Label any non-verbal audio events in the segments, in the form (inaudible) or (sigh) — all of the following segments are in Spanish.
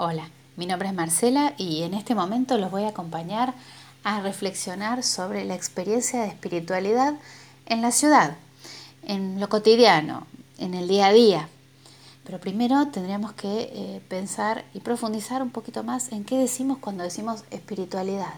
Hola, mi nombre es Marcela y en este momento los voy a acompañar a reflexionar sobre la experiencia de espiritualidad en la ciudad, en lo cotidiano, en el día a día. Pero primero tendríamos que eh, pensar y profundizar un poquito más en qué decimos cuando decimos espiritualidad,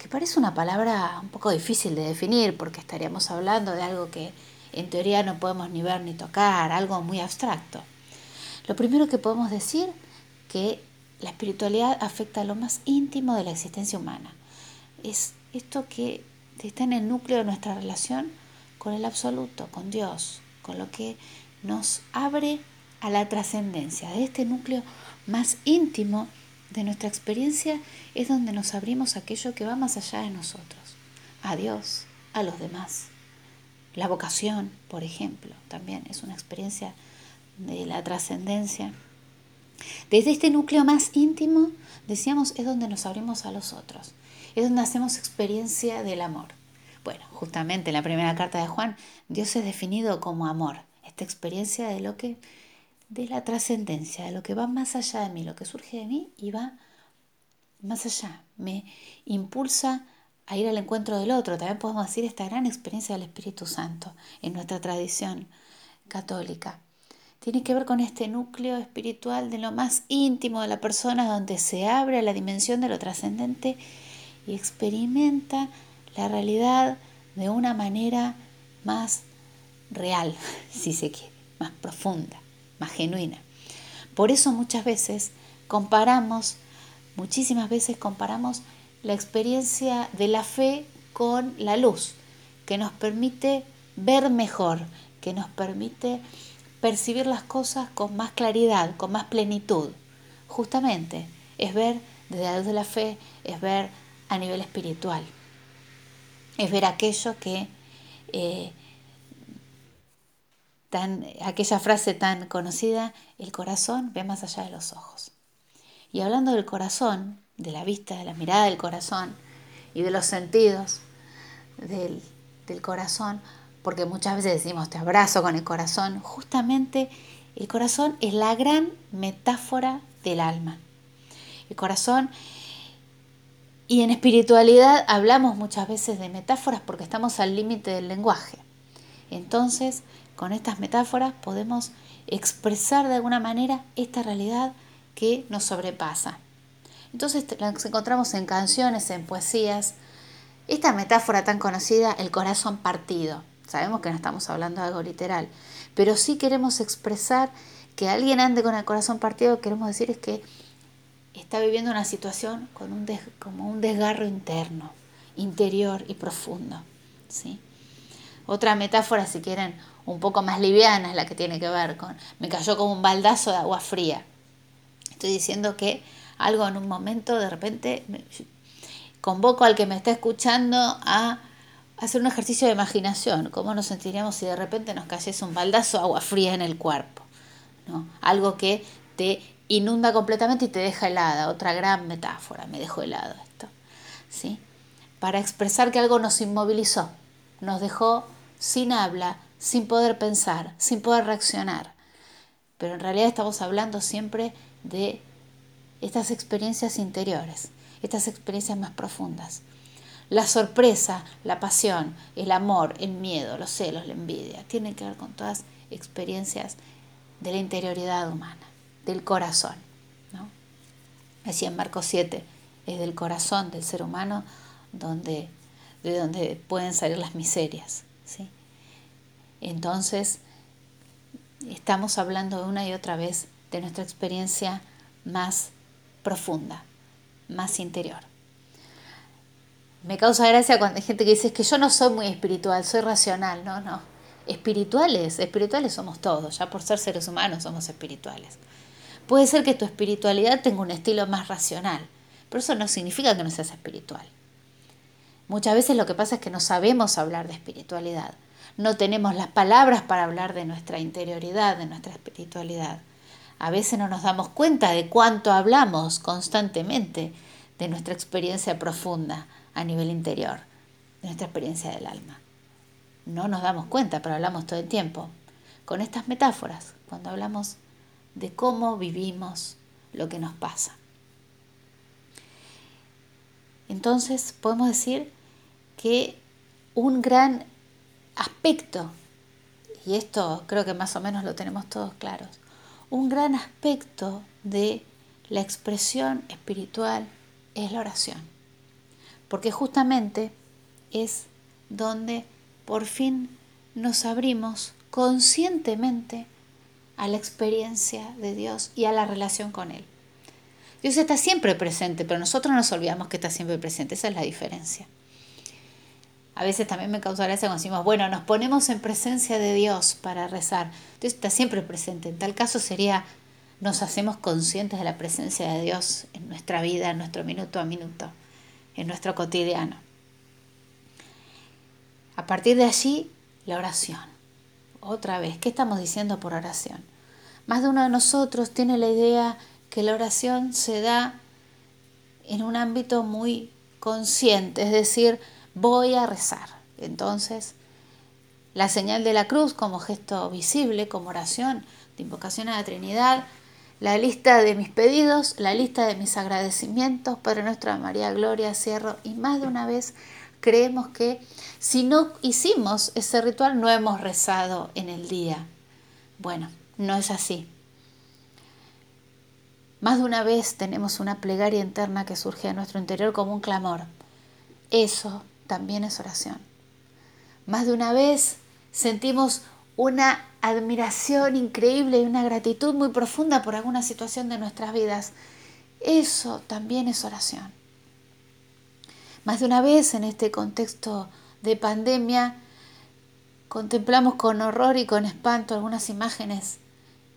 que parece una palabra un poco difícil de definir porque estaríamos hablando de algo que en teoría no podemos ni ver ni tocar, algo muy abstracto. Lo primero que podemos decir que la espiritualidad afecta a lo más íntimo de la existencia humana. Es esto que está en el núcleo de nuestra relación con el absoluto, con Dios, con lo que nos abre a la trascendencia. De este núcleo más íntimo de nuestra experiencia es donde nos abrimos a aquello que va más allá de nosotros, a Dios, a los demás. La vocación, por ejemplo, también es una experiencia de la trascendencia desde este núcleo más íntimo, decíamos, es donde nos abrimos a los otros, es donde hacemos experiencia del amor. Bueno, justamente en la primera carta de Juan, Dios es definido como amor, esta experiencia de lo que de la trascendencia, de lo que va más allá de mí, lo que surge de mí y va más allá, me impulsa a ir al encuentro del otro. También podemos decir esta gran experiencia del Espíritu Santo en nuestra tradición católica tiene que ver con este núcleo espiritual de lo más íntimo de la persona, donde se abre a la dimensión de lo trascendente y experimenta la realidad de una manera más real, (laughs) si se quiere, más profunda, más genuina. Por eso muchas veces comparamos, muchísimas veces comparamos la experiencia de la fe con la luz, que nos permite ver mejor, que nos permite percibir las cosas con más claridad, con más plenitud. Justamente, es ver desde la luz de la fe, es ver a nivel espiritual, es ver aquello que, eh, tan, aquella frase tan conocida, el corazón ve más allá de los ojos. Y hablando del corazón, de la vista, de la mirada del corazón y de los sentidos del, del corazón, porque muchas veces decimos te abrazo con el corazón, justamente el corazón es la gran metáfora del alma. El corazón, y en espiritualidad hablamos muchas veces de metáforas porque estamos al límite del lenguaje. Entonces, con estas metáforas podemos expresar de alguna manera esta realidad que nos sobrepasa. Entonces las encontramos en canciones, en poesías. Esta metáfora tan conocida, el corazón partido. Sabemos que no estamos hablando de algo literal, pero sí queremos expresar que alguien ande con el corazón partido, queremos decir es que está viviendo una situación con un como un desgarro interno, interior y profundo. ¿sí? Otra metáfora, si quieren, un poco más liviana es la que tiene que ver con me cayó como un baldazo de agua fría. Estoy diciendo que algo en un momento de repente convoco al que me está escuchando a hacer un ejercicio de imaginación, cómo nos sentiríamos si de repente nos cayese un baldazo agua fría en el cuerpo, ¿no? algo que te inunda completamente y te deja helada, otra gran metáfora, me dejó helado esto, ¿sí? para expresar que algo nos inmovilizó, nos dejó sin habla, sin poder pensar, sin poder reaccionar. Pero en realidad estamos hablando siempre de estas experiencias interiores, estas experiencias más profundas. La sorpresa, la pasión, el amor, el miedo, los celos, la envidia, tienen que ver con todas experiencias de la interioridad humana, del corazón. ¿no? Decía en Marcos 7, es del corazón del ser humano donde, de donde pueden salir las miserias. ¿sí? Entonces, estamos hablando una y otra vez de nuestra experiencia más profunda, más interior. Me causa gracia cuando hay gente que dice que yo no soy muy espiritual, soy racional. No, no. Espirituales, espirituales somos todos, ya por ser seres humanos somos espirituales. Puede ser que tu espiritualidad tenga un estilo más racional, pero eso no significa que no seas espiritual. Muchas veces lo que pasa es que no sabemos hablar de espiritualidad, no tenemos las palabras para hablar de nuestra interioridad, de nuestra espiritualidad. A veces no nos damos cuenta de cuánto hablamos constantemente de nuestra experiencia profunda a nivel interior, de nuestra experiencia del alma. No nos damos cuenta, pero hablamos todo el tiempo con estas metáforas, cuando hablamos de cómo vivimos lo que nos pasa. Entonces podemos decir que un gran aspecto, y esto creo que más o menos lo tenemos todos claros, un gran aspecto de la expresión espiritual es la oración, porque justamente es donde por fin nos abrimos conscientemente a la experiencia de Dios y a la relación con Él. Dios está siempre presente, pero nosotros nos olvidamos que está siempre presente, esa es la diferencia. A veces también me causa gracia cuando decimos, bueno, nos ponemos en presencia de Dios para rezar. Dios está siempre presente. En tal caso sería, nos hacemos conscientes de la presencia de Dios en nuestra vida, en nuestro minuto a minuto, en nuestro cotidiano. A partir de allí, la oración. Otra vez, ¿qué estamos diciendo por oración? Más de uno de nosotros tiene la idea que la oración se da en un ámbito muy consciente, es decir, voy a rezar. Entonces, la señal de la cruz como gesto visible, como oración de invocación a la Trinidad, la lista de mis pedidos, la lista de mis agradecimientos, Padre nuestra María Gloria, cierro, y más de una vez creemos que si no hicimos ese ritual no hemos rezado en el día. Bueno, no es así. Más de una vez tenemos una plegaria interna que surge de nuestro interior como un clamor. Eso también es oración. Más de una vez sentimos una admiración increíble y una gratitud muy profunda por alguna situación de nuestras vidas. Eso también es oración. Más de una vez en este contexto de pandemia contemplamos con horror y con espanto algunas imágenes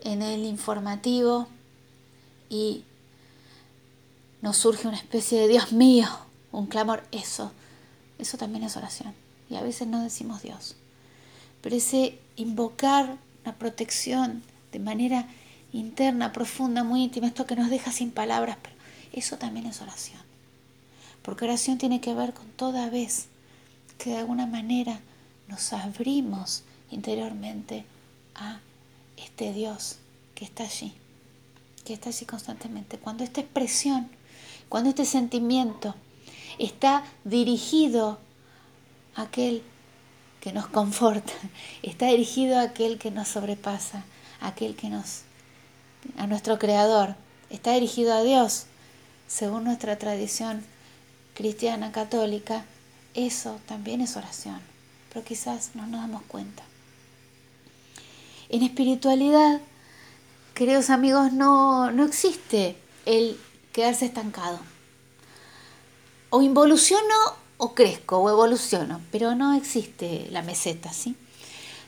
en el informativo y nos surge una especie de Dios mío, un clamor, eso eso también es oración. Y a veces no decimos Dios. Pero ese invocar la protección de manera interna, profunda, muy íntima, esto que nos deja sin palabras, pero eso también es oración. Porque oración tiene que ver con toda vez que de alguna manera nos abrimos interiormente a este Dios que está allí, que está allí constantemente. Cuando esta expresión, cuando este sentimiento está dirigido a aquel que nos conforta, (laughs) está dirigido a aquel que nos sobrepasa, a aquel que nos, a nuestro Creador, está dirigido a Dios, según nuestra tradición cristiana católica, eso también es oración, pero quizás no nos damos cuenta. En espiritualidad, queridos amigos, no, no existe el quedarse estancado. O involuciono o crezco o evoluciono, pero no existe la meseta, ¿sí?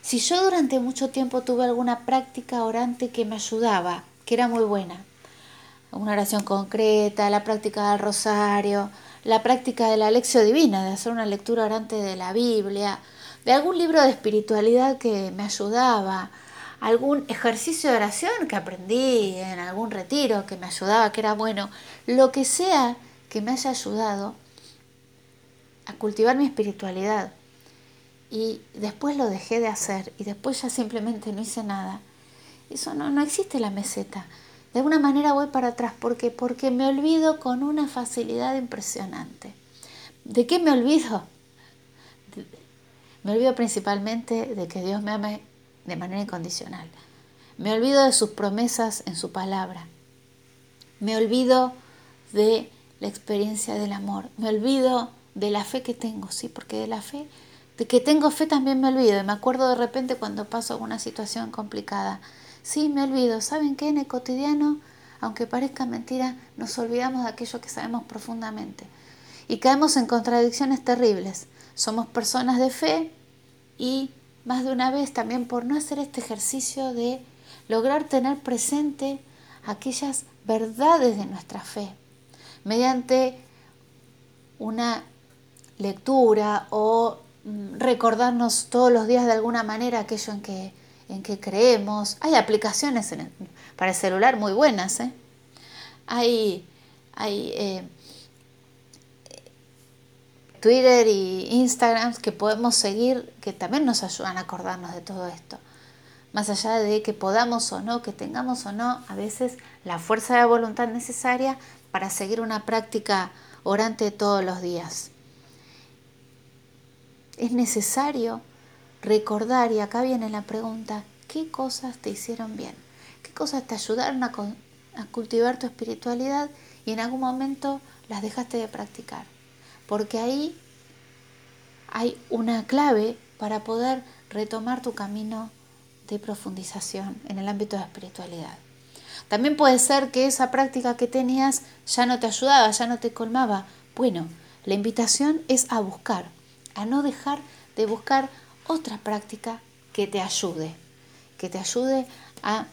Si yo durante mucho tiempo tuve alguna práctica orante que me ayudaba, que era muy buena, una oración concreta, la práctica del rosario, la práctica de la lección divina, de hacer una lectura orante de la Biblia, de algún libro de espiritualidad que me ayudaba, algún ejercicio de oración que aprendí en algún retiro que me ayudaba, que era bueno, lo que sea que me haya ayudado a cultivar mi espiritualidad. Y después lo dejé de hacer y después ya simplemente no hice nada. Eso no, no existe la meseta. De alguna manera voy para atrás. ¿Por Porque me olvido con una facilidad impresionante. ¿De qué me olvido? Me olvido principalmente de que Dios me ame de manera incondicional. Me olvido de sus promesas en su palabra. Me olvido de la experiencia del amor. Me olvido de la fe que tengo, sí, porque de la fe, de que tengo fe también me olvido. Y me acuerdo de repente cuando paso alguna situación complicada. Sí, me olvido. ¿Saben qué? En el cotidiano, aunque parezca mentira, nos olvidamos de aquello que sabemos profundamente. Y caemos en contradicciones terribles. Somos personas de fe y más de una vez también por no hacer este ejercicio de lograr tener presente aquellas verdades de nuestra fe mediante una lectura o mm, recordarnos todos los días de alguna manera aquello en que, en que creemos. Hay aplicaciones para el celular muy buenas. ¿eh? Hay, hay eh, Twitter y Instagram que podemos seguir que también nos ayudan a acordarnos de todo esto. más allá de que podamos o no, que tengamos o no, a veces la fuerza de voluntad necesaria para seguir una práctica orante todos los días. Es necesario recordar, y acá viene la pregunta, ¿qué cosas te hicieron bien? ¿Qué cosas te ayudaron a, cultivar tu espiritualidad y en algún momento las dejaste de practicar? Porque ahí hay una clave para poder retomar tu camino de profundización en el ámbito de la espiritualidad. También puede ser que esa práctica que tenías ya no te ayudaba, ya no te colmaba. Bueno, la invitación es a buscar, a no dejar de buscar otra práctica que te ayude, que te ayude a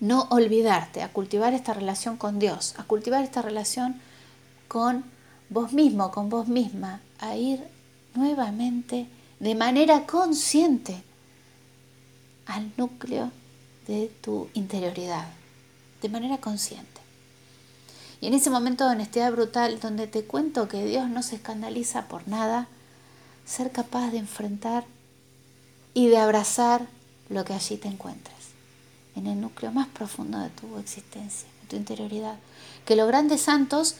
no olvidarte, a cultivar esta relación con Dios, a cultivar esta relación con vos mismo, con vos misma, a ir nuevamente de manera consciente al núcleo de tu interioridad, de manera consciente. Y en ese momento de honestidad brutal, donde te cuento que Dios no se escandaliza por nada, ser capaz de enfrentar y de abrazar lo que allí te encuentras, en el núcleo más profundo de tu existencia, de tu interioridad. Que los grandes santos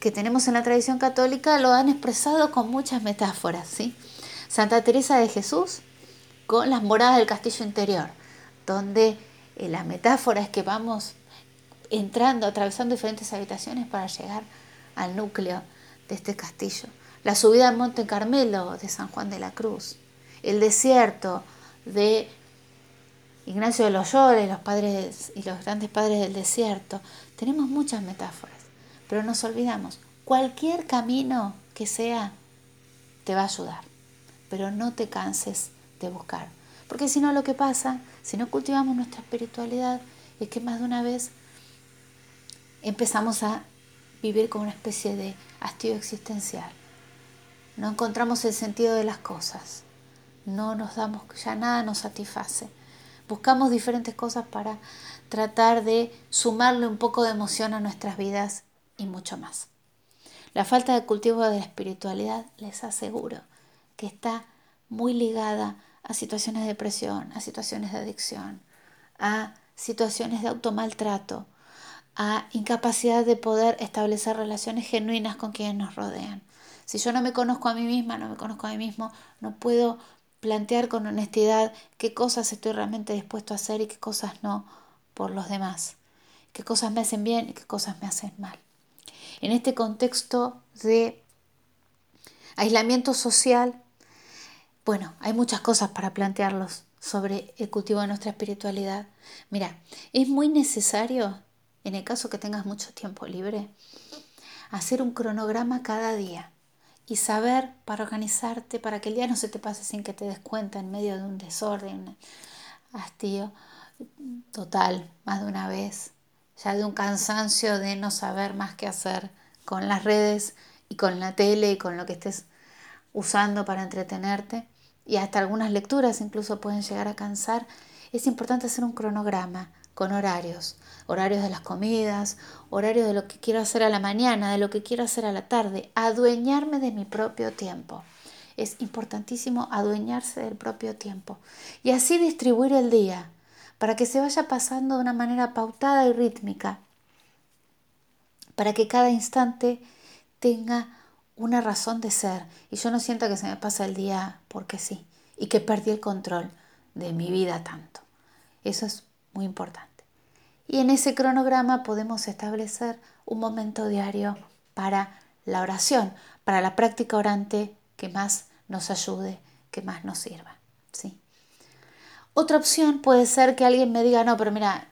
que tenemos en la tradición católica lo han expresado con muchas metáforas, ¿sí? Santa Teresa de Jesús con las moradas del castillo interior, donde eh, la metáfora es que vamos entrando, atravesando diferentes habitaciones para llegar al núcleo de este castillo. La subida al Monte Carmelo de San Juan de la Cruz, el desierto de Ignacio de Loyola los padres y los grandes padres del desierto. Tenemos muchas metáforas, pero nos olvidamos, cualquier camino que sea te va a ayudar, pero no te canses de buscar. Porque si no lo que pasa, si no cultivamos nuestra espiritualidad, es que más de una vez empezamos a vivir con una especie de hastío existencial. No encontramos el sentido de las cosas. No nos damos, ya nada nos satisface. Buscamos diferentes cosas para tratar de sumarle un poco de emoción a nuestras vidas y mucho más. La falta de cultivo de la espiritualidad, les aseguro, que está muy ligada a situaciones de depresión, a situaciones de adicción, a situaciones de automaltrato, a incapacidad de poder establecer relaciones genuinas con quienes nos rodean. Si yo no me conozco a mí misma, no me conozco a mí mismo, no puedo plantear con honestidad qué cosas estoy realmente dispuesto a hacer y qué cosas no por los demás, qué cosas me hacen bien y qué cosas me hacen mal. En este contexto de aislamiento social, bueno, hay muchas cosas para plantearlos sobre el cultivo de nuestra espiritualidad. Mira, es muy necesario, en el caso que tengas mucho tiempo libre, hacer un cronograma cada día y saber para organizarte, para que el día no se te pase sin que te des cuenta en medio de un desorden, hastío total, más de una vez, ya de un cansancio de no saber más qué hacer con las redes y con la tele y con lo que estés usando para entretenerte. Y hasta algunas lecturas incluso pueden llegar a cansar, es importante hacer un cronograma con horarios, horarios de las comidas, horarios de lo que quiero hacer a la mañana, de lo que quiero hacer a la tarde, adueñarme de mi propio tiempo. Es importantísimo adueñarse del propio tiempo y así distribuir el día para que se vaya pasando de una manera pautada y rítmica, para que cada instante tenga una razón de ser y yo no siento que se me pasa el día porque sí y que perdí el control de mi vida tanto. Eso es muy importante. Y en ese cronograma podemos establecer un momento diario para la oración, para la práctica orante que más nos ayude, que más nos sirva. ¿sí? Otra opción puede ser que alguien me diga, no, pero mira,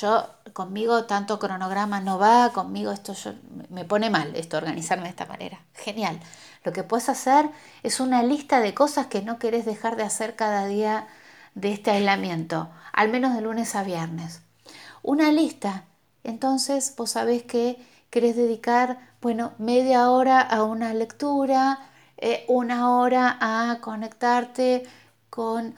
yo conmigo tanto cronograma no va, conmigo esto me pone mal, esto organizarme de esta manera. Genial. Lo que puedes hacer es una lista de cosas que no querés dejar de hacer cada día de este aislamiento, al menos de lunes a viernes. Una lista. Entonces vos sabés que querés dedicar, bueno, media hora a una lectura, eh, una hora a conectarte con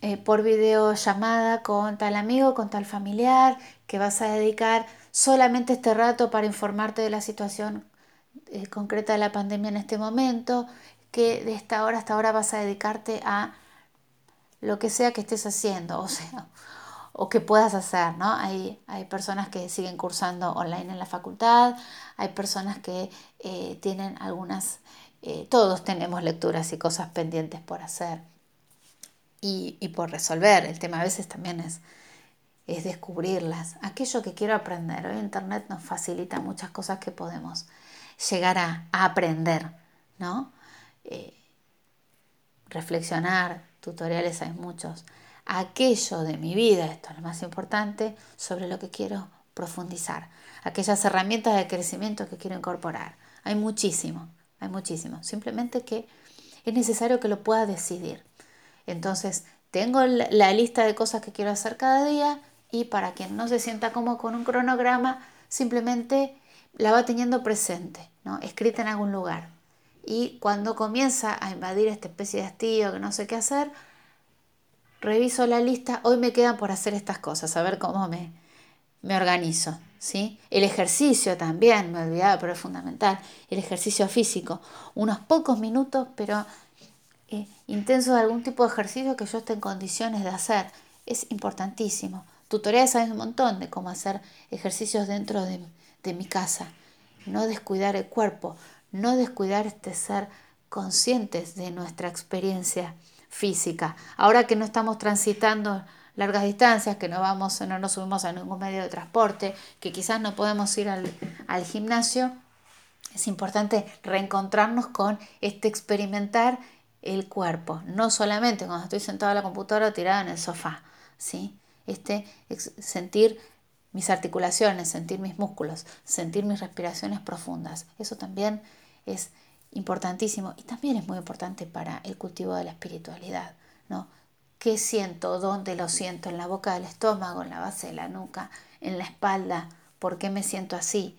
eh, por videollamada con tal amigo, con tal familiar, que vas a dedicar solamente este rato para informarte de la situación eh, concreta de la pandemia en este momento, que de esta hora hasta ahora vas a dedicarte a lo que sea que estés haciendo, o sea, o que puedas hacer, ¿no? Hay, hay personas que siguen cursando online en la facultad, hay personas que eh, tienen algunas, eh, todos tenemos lecturas y cosas pendientes por hacer y, y, por resolver. El tema a veces también es, es descubrirlas, aquello que quiero aprender. Hoy Internet nos facilita muchas cosas que podemos llegar a, aprender, ¿no? Eh, reflexionar, tutoriales hay muchos. Aquello de mi vida, esto es lo más importante, sobre lo que quiero profundizar. Aquellas herramientas de crecimiento que quiero incorporar. Hay muchísimo, hay muchísimo. Simplemente que es necesario que lo pueda decidir. Entonces, tengo la lista de cosas que quiero hacer cada día y para quien no se sienta como con un cronograma, simplemente la va teniendo presente, ¿no? escrita en algún lugar. Y cuando comienza a invadir esta especie de hastío que no sé qué hacer, reviso la lista, hoy me quedan por hacer estas cosas, a ver cómo me, me organizo. ¿sí? El ejercicio también, me olvidaba, pero es fundamental. El ejercicio físico, unos pocos minutos, pero eh, intenso de algún tipo de ejercicio que yo esté en condiciones de hacer. Es importantísimo. Tutoriales hay un montón de cómo hacer ejercicios dentro de, mi casa. No descuidar el cuerpo, no descuidar este ser conscientes de nuestra experiencia física. Ahora que no estamos transitando largas distancias, que no vamos, no nos subimos a ningún medio de transporte, que quizás no podemos ir al, al gimnasio, es importante reencontrarnos con este experimentar el cuerpo, no solamente cuando estoy sentado en la computadora o tirado en el sofá, ¿sí? este sentir mis articulaciones, sentir mis músculos, sentir mis respiraciones profundas. Eso también es importantísimo y también es muy importante para el cultivo de la espiritualidad, ¿no? ¿Qué siento? ¿Dónde lo siento? ¿En la boca del estómago? ¿En la base de la nuca? ¿En la espalda? ¿Por qué me siento así?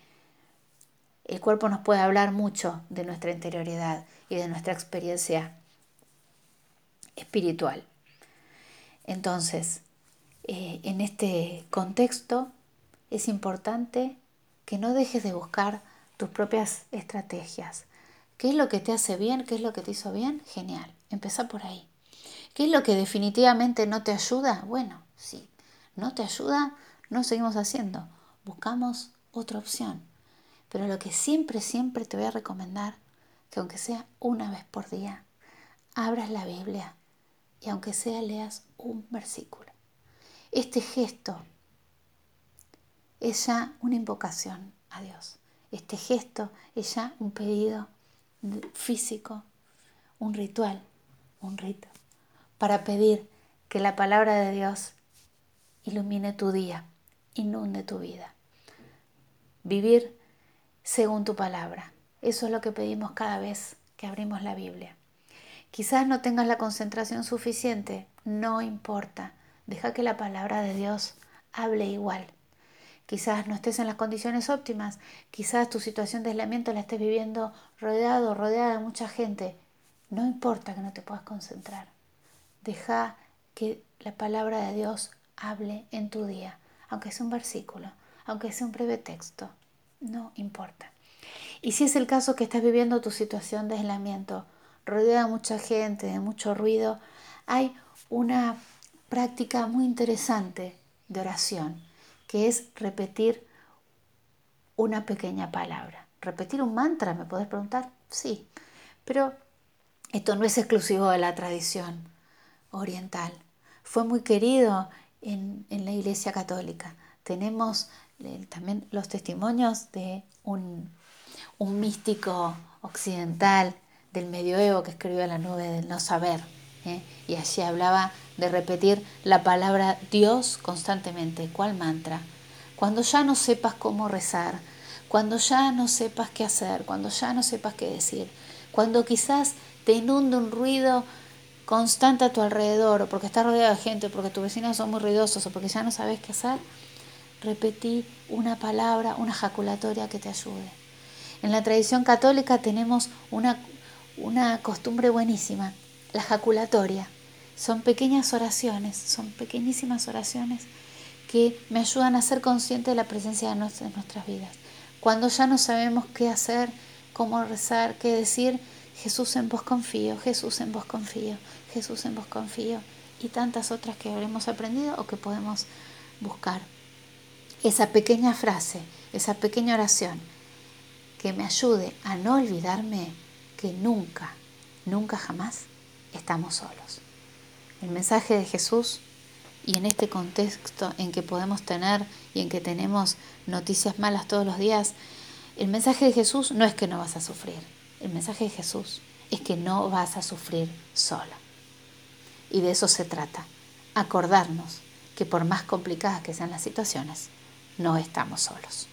El cuerpo nos puede hablar mucho de nuestra interioridad y de nuestra experiencia espiritual. Entonces, eh, en este contexto es importante que no dejes de buscar tus propias estrategias. ¿Qué es lo que te hace bien? ¿Qué es lo que te hizo bien? Genial. Empezá por ahí. ¿Qué es lo que definitivamente no te ayuda? Bueno, sí. No te ayuda, no seguimos haciendo. Buscamos otra opción. Pero lo que siempre, siempre te voy a recomendar, que aunque sea una vez por día, abras la Biblia y aunque sea leas un versículo. Este gesto es ya una invocación a Dios. Este gesto es ya un pedido físico, un ritual, un rito, para pedir que la palabra de Dios ilumine tu día, inunde tu vida. Vivir según tu palabra. Eso es lo que pedimos cada vez que abrimos la Biblia. Quizás no tengas la concentración suficiente, no importa. Deja que la palabra de Dios hable igual. Quizás no estés en las condiciones óptimas, quizás tu situación de aislamiento la estés viviendo rodeado, rodeada de mucha gente. No importa que no te puedas concentrar. Deja que la palabra de Dios hable en tu día, aunque sea un versículo, aunque sea un breve texto. No importa. Y si es el caso que estás viviendo tu situación de aislamiento, rodeada de mucha gente, de mucho ruido, hay una práctica muy interesante de oración, que es repetir una pequeña palabra. ¿Repetir un mantra? ¿Me podés preguntar? Sí, pero esto no es exclusivo de la tradición oriental. Fue muy querido en, la Iglesia Católica. Tenemos eh, también los testimonios de un, un místico occidental del medioevo que escribió La nube del no saber, y allí hablaba de repetir la palabra Dios constantemente. ¿Cuál mantra? Cuando ya no sepas cómo rezar, cuando ya no sepas qué hacer, cuando ya no sepas qué decir, cuando quizás te inunde un ruido constante a tu alrededor, o porque estás rodeado de gente, o porque tus vecinos son muy ruidosos, o porque ya no sabes qué hacer, repetí una palabra, una jaculatoria que te ayude. En la tradición católica tenemos una, una costumbre buenísima la jaculatoria. Son pequeñas oraciones, son pequeñísimas oraciones que me ayudan a ser consciente de la presencia de nuestras, nuestras vidas. Cuando ya no sabemos qué hacer, cómo rezar, qué decir, Jesús en vos confío, Jesús en vos confío, Jesús en vos confío. y tantas otras que habremos aprendido o que podemos buscar. Esa pequeña frase, esa pequeña oración que me ayude a no olvidarme que nunca, nunca jamás estamos solos. El mensaje de Jesús y en este contexto en que podemos tener y en que tenemos noticias malas todos los días, el mensaje de Jesús no es que no vas a sufrir. El mensaje de Jesús es que no vas a sufrir sola. Y de eso se trata, acordarnos que por más complicadas que sean las situaciones, no estamos solos.